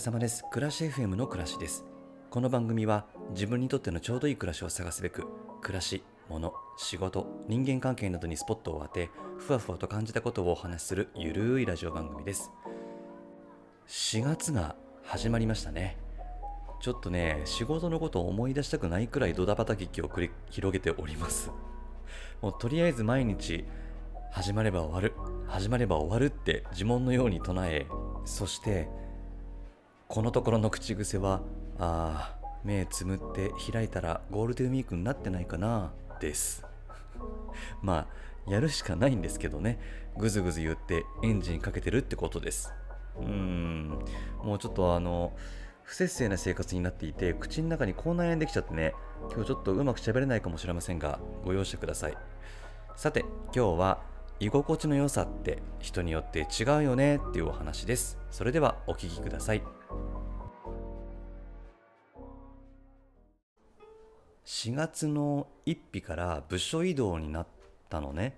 れ様です。暮らし FM の暮らしです。この番組は自分にとってのちょうどいい暮らしを探すべく暮らし物仕事人間関係などにスポットを当てふわふわと感じたことをお話しするゆるいラジオ番組です。4月が始まりましたね。ちょっとね仕事のことを思い出したくないくらいドタバタ劇を繰り広げております。もうとりあえず毎日始まれば終わる始まれば終わるって呪文のように唱えそしてこのところの口癖はああ目つむって開いたらゴールデンウィークになってないかなです。まあやるしかないんですけどね。ぐずぐず言ってエンジンかけてるってことです。うーん。もうちょっとあの不節制な生活になっていて口の中に口内炎できちゃってね今日ちょっとうまく喋れないかもしれませんがご容赦ください。さて今日は居心地の良さって人によって違うよねっていうお話です。それではお聞きください。4月の1日から部署移動になったのね。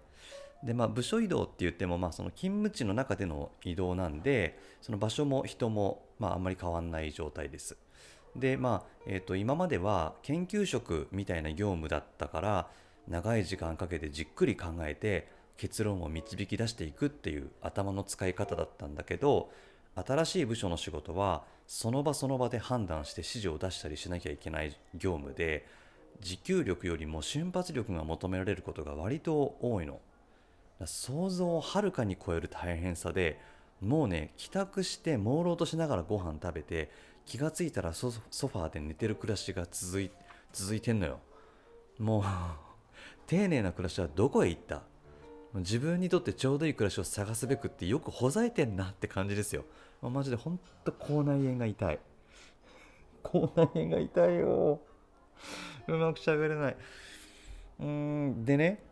でまあ部署移動って言ってもまあその勤務地の中での移動なんでその場所も人もまああんまり変わんない状態です。でまあ、えー、と今までは研究職みたいな業務だったから長い時間かけてじっくり考えて結論を導き出していくっていう頭の使い方だったんだけど新しい部署の仕事はその場その場で判断して指示を出したりしなきゃいけない業務で持久力よりも瞬発力が求められることが割と多いの。想像をはるかに超える大変さでもうね帰宅して朦朧としながらご飯食べて気がついたらソファーで寝てる暮らしが続い続いてんのよ。もう 丁寧な暮らしはどこへ行った？自分にとってちょうどいい暮らしを探すべくってよくほざいてんなって感じですよ。マジでほんと口内炎が痛い。口内炎が痛いよ。うまく喋れない。うん。でね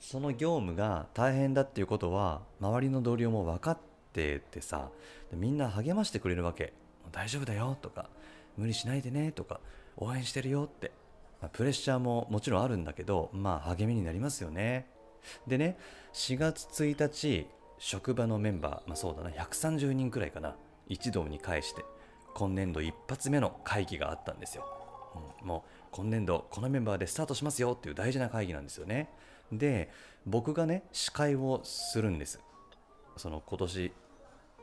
その業務が大変だっていうことは周りの同僚も分かっててさみんな励ましてくれるわけ。大丈夫だよとか無理しないでねとか応援してるよって、まあ、プレッシャーももちろんあるんだけどまあ励みになりますよね。でね4月1日職場のメンバー、まあ、そうだな130人くらいかな一堂に会して今年度一発目の会議があったんですよ、もう今年度このメンバーでスタートしますよっていう大事な会議なんですよね。で僕がね司会をするんです。その今年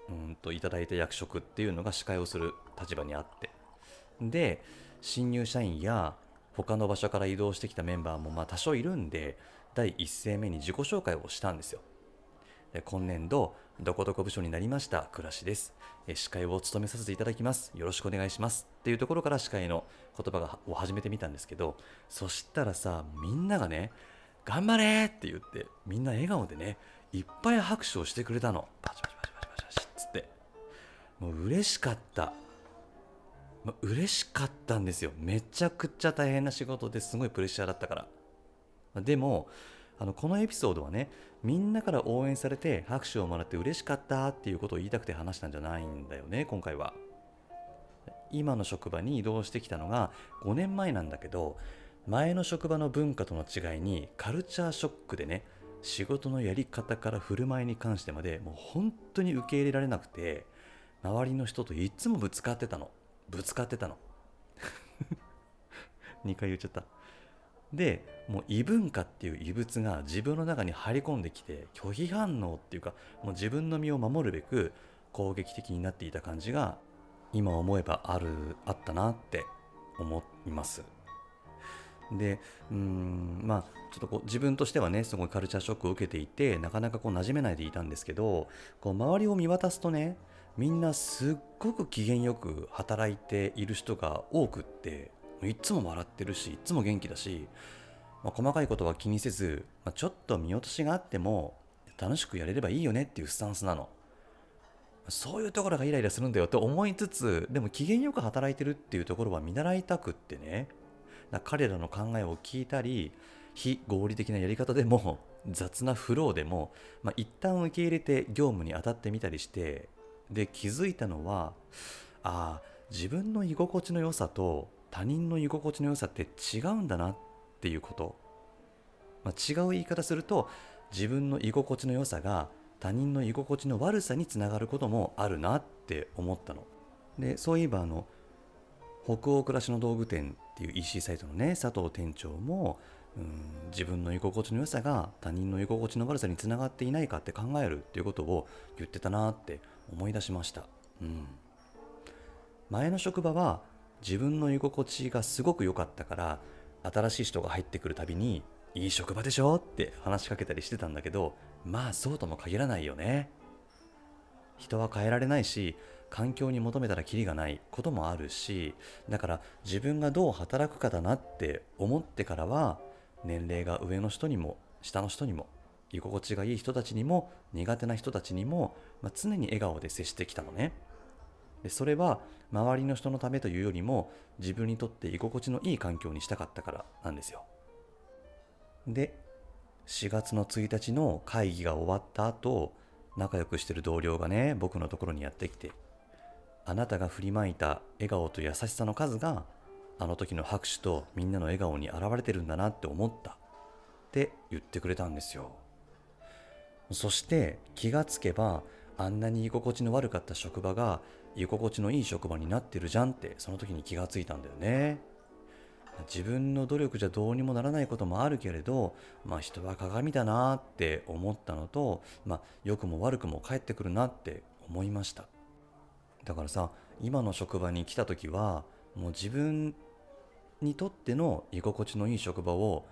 うんといただいた役職っていうのが司会をする立場にあって。で新入社員や他の場所から移動してきたメンバーもまあ多少いるんで第一声目に自己紹介をしたんですよ。今年度どこどこ部署になりました暮らしです。司会を務めさせていただきます。よろしくお願いします。っていうところから司会の言葉を始めてみたんですけどそしたらさみんながね頑張れ!って言ってみんな笑顔でねいっぱい拍手をしてくれたの。パチパチパチパチパチっつって。もう嬉しかった。嬉しかったんですよ。めちゃくちゃ大変な仕事ですごいプレッシャーだったから。でもあのこのエピソードはねみんなから応援されて拍手をもらって嬉しかったっていうことを言いたくて話したんじゃないんだよね今回は。今の職場に移動してきたのが5年前なんだけど前の職場の文化との違いにカルチャーショックでね仕事のやり方から振る舞いに関してまでもう本当に受け入れられなくて周りの人といつもぶつかってたの。ぶつかってたの。2回言っちゃった。でもう異文化っていう異物が自分の中に入り込んできて拒否反応っていうかもう自分の身を守るべく攻撃的になっていた感じが今思えばあるあったなって思います。でうんまあちょっとこう自分としてはねすごいカルチャーショックを受けていてなかなかこう馴染めないでいたんですけどこう周りを見渡すとねみんなすっごく機嫌よく働いている人が多くっていつも笑ってるしいつも元気だし、まあ、細かいことは気にせず、まあ、ちょっと見落としがあっても楽しくやれればいいよねっていうスタンスなの。そういうところがイライラするんだよって思いつつでも機嫌よく働いてるっていうところは見習いたくってね。彼らの考えを聞いたり非合理的なやり方でも雑なフローでも、まあ、一旦受け入れて業務に当たってみたりしてで気づいたのはああ自分の居心地の良さと他人の居心地の良さって違うんだなっていうこと、まあ、違う言い方すると自分の居心地の良さが他人の居心地の悪さにつながることもあるなって思ったの。でそういえばあの北欧暮らしの道具店っていう EC サイトのね佐藤店長もうん自分の居心地の良さが他人の居心地の悪さにつながっていないかって考えるっていうことを言ってたなって思い出しました、うん、前の職場は自分の居心地がすごく良かったから新しい人が入ってくるたびにいい職場でしょって話しかけたりしてたんだけどまあそうとも限らないよね。人は変えられないし環境に求めたらキリがないこともあるしだから自分がどう働くかだなって思ってからは年齢が上の人にも下の人にも居心地がいい人たちにも苦手な人たちにも、まあ、常に笑顔で接してきたのね。でそれは周りの人のためというよりも自分にとって居心地のいい環境にしたかったからなんですよ。で4月の1日の会議が終わった後仲良くしてる同僚がね僕のところにやってきてあなたが振りまいた笑顔と優しさの数があの時の拍手とみんなの笑顔に現れてるんだなって思った。って言ってくれたんですよ。そして気がつけばあんなに居心地の悪かった職場が居心地のいい職場になってるじゃんってその時に気がついたんだよね。自分の努力じゃどうにもならないこともあるけれど、まあ、人は鏡だなって思ったのと、まあ、良くも悪くも返ってくるなって思いました。だからさ今の職場に来た時はもう自分にとっての居心地のいい職場を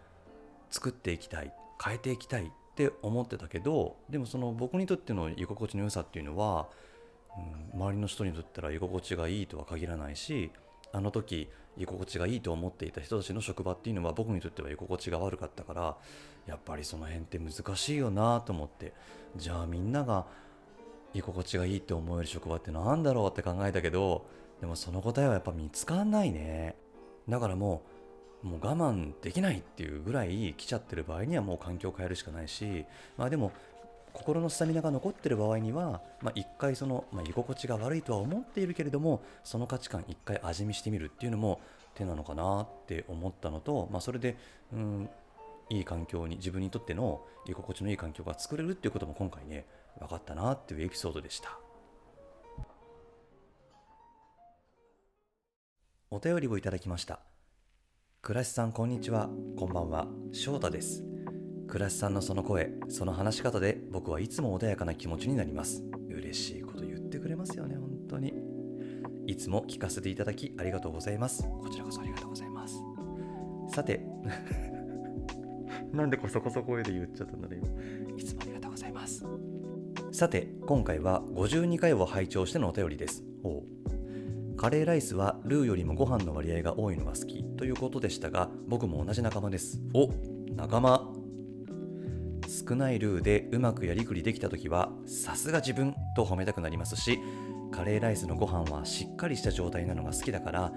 作っていきたい変えていきたいって思ってたけどでもその僕にとっての居心地の良さっていうのは、うん、周りの人にとったら居心地がいいとは限らないしあの時居心地がいいと思っていた人たちの職場っていうのは僕にとっては居心地が悪かったからやっぱりその辺って難しいよなと思ってじゃあみんなが居心地がいいって思える職場って何だろうって考えたけどでもその答えはやっぱ見つかんないね。だからもうもう我慢できないっていうぐらい来ちゃってる場合にはもう環境を変えるしかないしまあでも心のスタミナが残ってる場合には、まあ、一回その、まあ、居心地が悪いとは思っているけれどもその価値観一回味見してみるっていうのも手なのかなって思ったのと、まあ、それで、うん、いい環境に自分にとっての居心地のいい環境が作れるっていうことも今回ね分かったなっていうエピソードでした。お便りをいただきました。倉石さんこんにちは。こんばんは。翔太です。倉石さんのその声その話し方で僕はいつも穏やかな気持ちになります。嬉しいこと言ってくれますよね本当に。いつも聞かせていただきありがとうございます。こちらこそありがとうございます。さてなんでこそこそ声で言っちゃったんだね今。いつもありがとうございます。さて今回は52回を拝聴してのお便りです。おカレーライスはルーよりもご飯の割合が多いのが好きということでしたが僕も同じ仲間です。お仲間。少ないルーでうまくやりくりできた時はさすが自分と褒めたくなりますしカレーライスのご飯はしっかりした状態なのが好きだから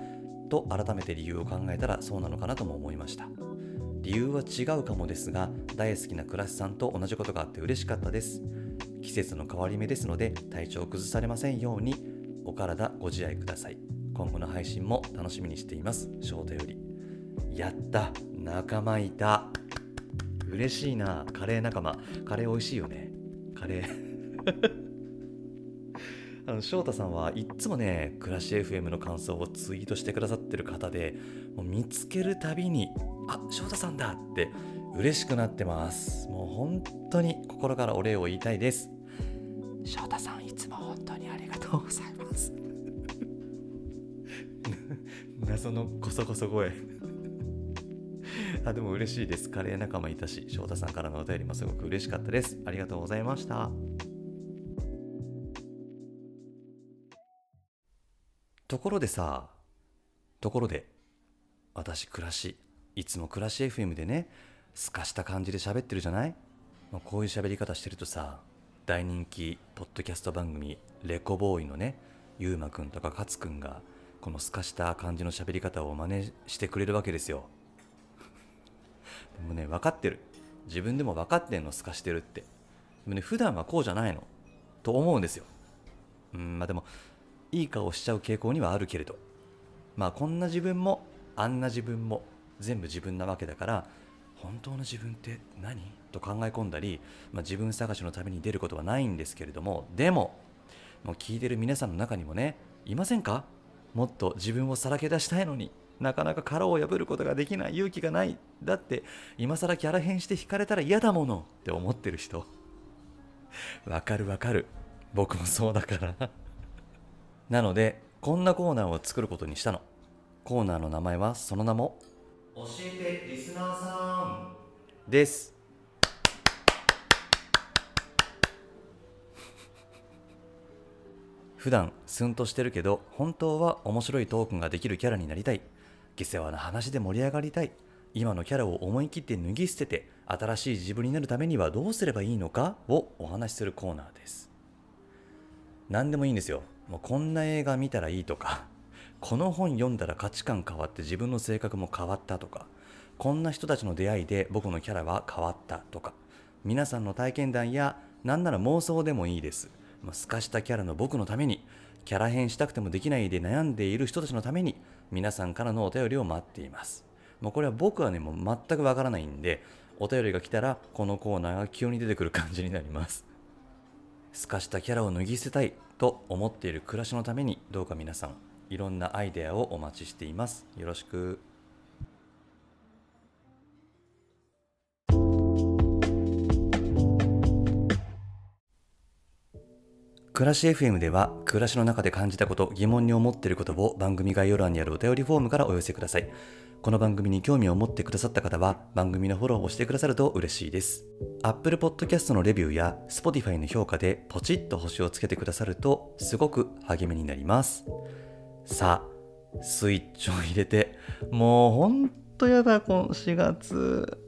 と改めて理由を考えたらそうなのかなとも思いました。理由は違うかもですが大好きな倉石さんと同じことがあって嬉しかったです。季節の変わり目ですので体調を崩されませんようにお体ご自愛ください。今後の配信も楽しみにしています。翔太より。やった。仲間いた。嬉しいな。カレー仲間カレー美味しいよね。カレー。あの翔太さんはいっつもね暮らし FM の感想をツイートしてくださってる方でもう見つけるたびにあ翔太さんだって嬉しくなってます。もう本当に心からお礼を言いたいです。翔太さんいつも本当にありがとうございます。謎のこそこそ声。あでも嬉しいです。カレー仲間いたし、翔太さんからのお便りもすごく嬉しかったです。ありがとうございました。ところでさ、ところで、私、暮らし、いつも暮らし FM でね、すかした感じで喋ってるじゃない？まこういう喋り方してるとさ、大人気ポッドキャスト番組、レコボーイのね、ゆうまくんとかかつくんが、このすかした感じの喋り方を真似してくれるわけですよ。分かってる。自分でも分かってんのすかしてるって。でもね普段はこうじゃないの。と思うんですよ。うんまあでもいい顔しちゃう傾向にはあるけれど。まあこんな自分もあんな自分も全部自分なわけだから本当の自分って何？と考え込んだり、まあ、自分探しのために出ることはないんですけれどもでももう聞いてる皆さんの中にもねいませんか？もっと自分をさらけ出したいのに。なかなか殻を破ることができない勇気がない。だって今更キャラ変して惹かれたら嫌だものって思ってる人。わかるわかる。僕もそうだから。なのでこんなコーナーを作ることにしたの。コーナーの名前はその名も教えてリスナーさん。です。普段スンとしてるけど本当は面白いトークができるキャラになりたい下世話な話で盛り上がりたい。今のキャラを思い切って脱ぎ捨てて新しい自分になるためにはどうすればいいのかをお話しするコーナーです。何でもいいんですよ。もうこんな映画見たらいいとかこの本読んだら価値観変わって自分の性格も変わったとかこんな人たちの出会いで僕のキャラは変わったとか皆さんの体験談や何なら妄想でもいいです。透かしたキャラの僕のためにキャラ変したくてもできないで悩んでいる人たちのために皆さんからのお便りを待っています。もうこれは僕はねもう全くわからないんでお便りが来たらこのコーナーが急に出てくる感じになります。透かしたキャラを脱ぎ捨てたいと思っている暮らしのためにどうか皆さんいろんなアイデアをお待ちしています。よろしく。暮らし FM では暮らしの中で感じたこと疑問に思っていることを番組概要欄にあるお便りフォームからお寄せください。この番組に興味を持ってくださった方は番組のフォローをしてくださると嬉しいです。Apple Podcast のレビューや Spotify の評価でポチッと星をつけてくださるとすごく励みになります。さあスイッチを入れてもうほんとやだ今4月。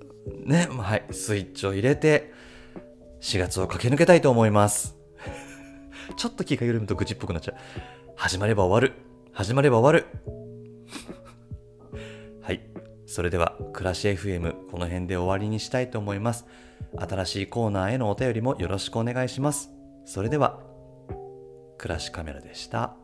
ねはいスイッチを入れて4月を駆け抜けたいと思います。ちょっと気が緩むと愚痴っぽくなっちゃう。始まれば終わる。始まれば終わる。はい。それでは、暮らし FM、この辺で終わりにしたいと思います。新しいコーナーへのお便りもよろしくお願いします。それでは、暮らしカメラでした。